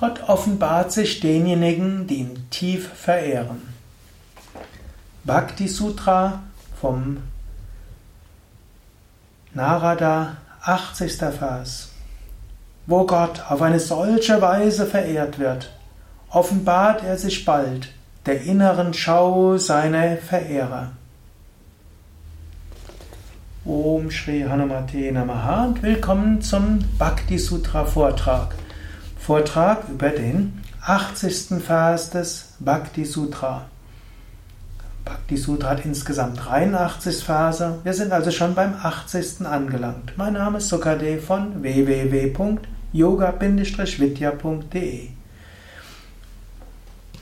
Gott offenbart sich denjenigen, die ihn tief verehren. Bhakti Sutra vom Narada, 80. Vers. Wo Gott auf eine solche Weise verehrt wird, offenbart er sich bald der inneren Schau seiner Verehrer. Om Shri Hanumate Namaha und willkommen zum Bhakti Sutra Vortrag. Vortrag über den 80. Vers des Bhakti Sutra. Bhakti Sutra hat insgesamt 83 Verse. Wir sind also schon beim 80. angelangt. Mein Name ist Sukadev von www.yoga-vidya.de.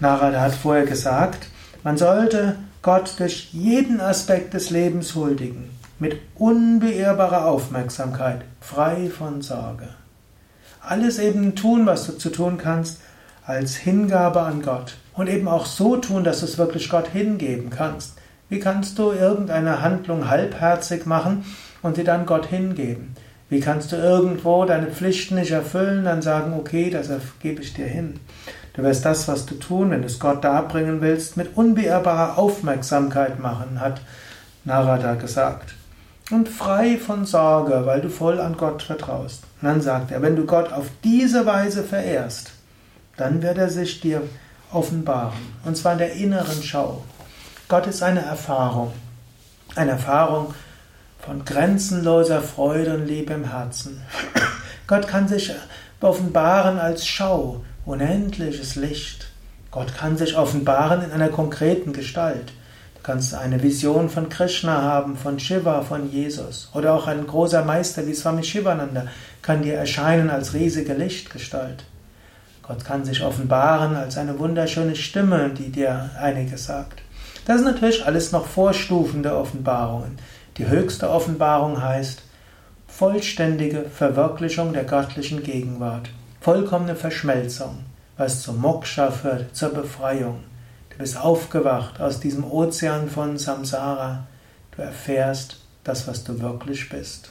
Narada hat vorher gesagt, man sollte Gott durch jeden Aspekt des Lebens huldigen mit unbeirrbarer Aufmerksamkeit, frei von Sorge. Alles eben tun, was du zu tun kannst, als Hingabe an Gott. Und eben auch so tun, dass du es wirklich Gott hingeben kannst. Wie kannst du irgendeine Handlung halbherzig machen und sie dann Gott hingeben? Wie kannst du irgendwo deine Pflichten nicht erfüllen, dann sagen, okay, das gebe ich dir hin. Du wirst das, was du tun, wenn du es Gott darbringen willst, mit unbeirrbarer Aufmerksamkeit machen, hat Narada gesagt und frei von Sorge, weil du voll an Gott vertraust. Und dann sagt er, wenn du Gott auf diese Weise verehrst, dann wird er sich dir offenbaren. Und zwar in der inneren Schau. Gott ist eine Erfahrung. Eine Erfahrung von grenzenloser Freude und Liebe im Herzen. Gott kann sich offenbaren als Schau, unendliches Licht. Gott kann sich offenbaren in einer konkreten Gestalt kannst eine Vision von Krishna haben, von Shiva, von Jesus. Oder auch ein großer Meister wie Swami Shivananda kann dir erscheinen als riesige Lichtgestalt. Gott kann sich offenbaren als eine wunderschöne Stimme, die dir einiges sagt. Das sind natürlich alles noch Vorstufen der Offenbarungen. Die höchste Offenbarung heißt vollständige Verwirklichung der göttlichen Gegenwart, vollkommene Verschmelzung, was zum Moksha führt, zur Befreiung. Du bist aufgewacht aus diesem Ozean von Samsara. Du erfährst das, was du wirklich bist.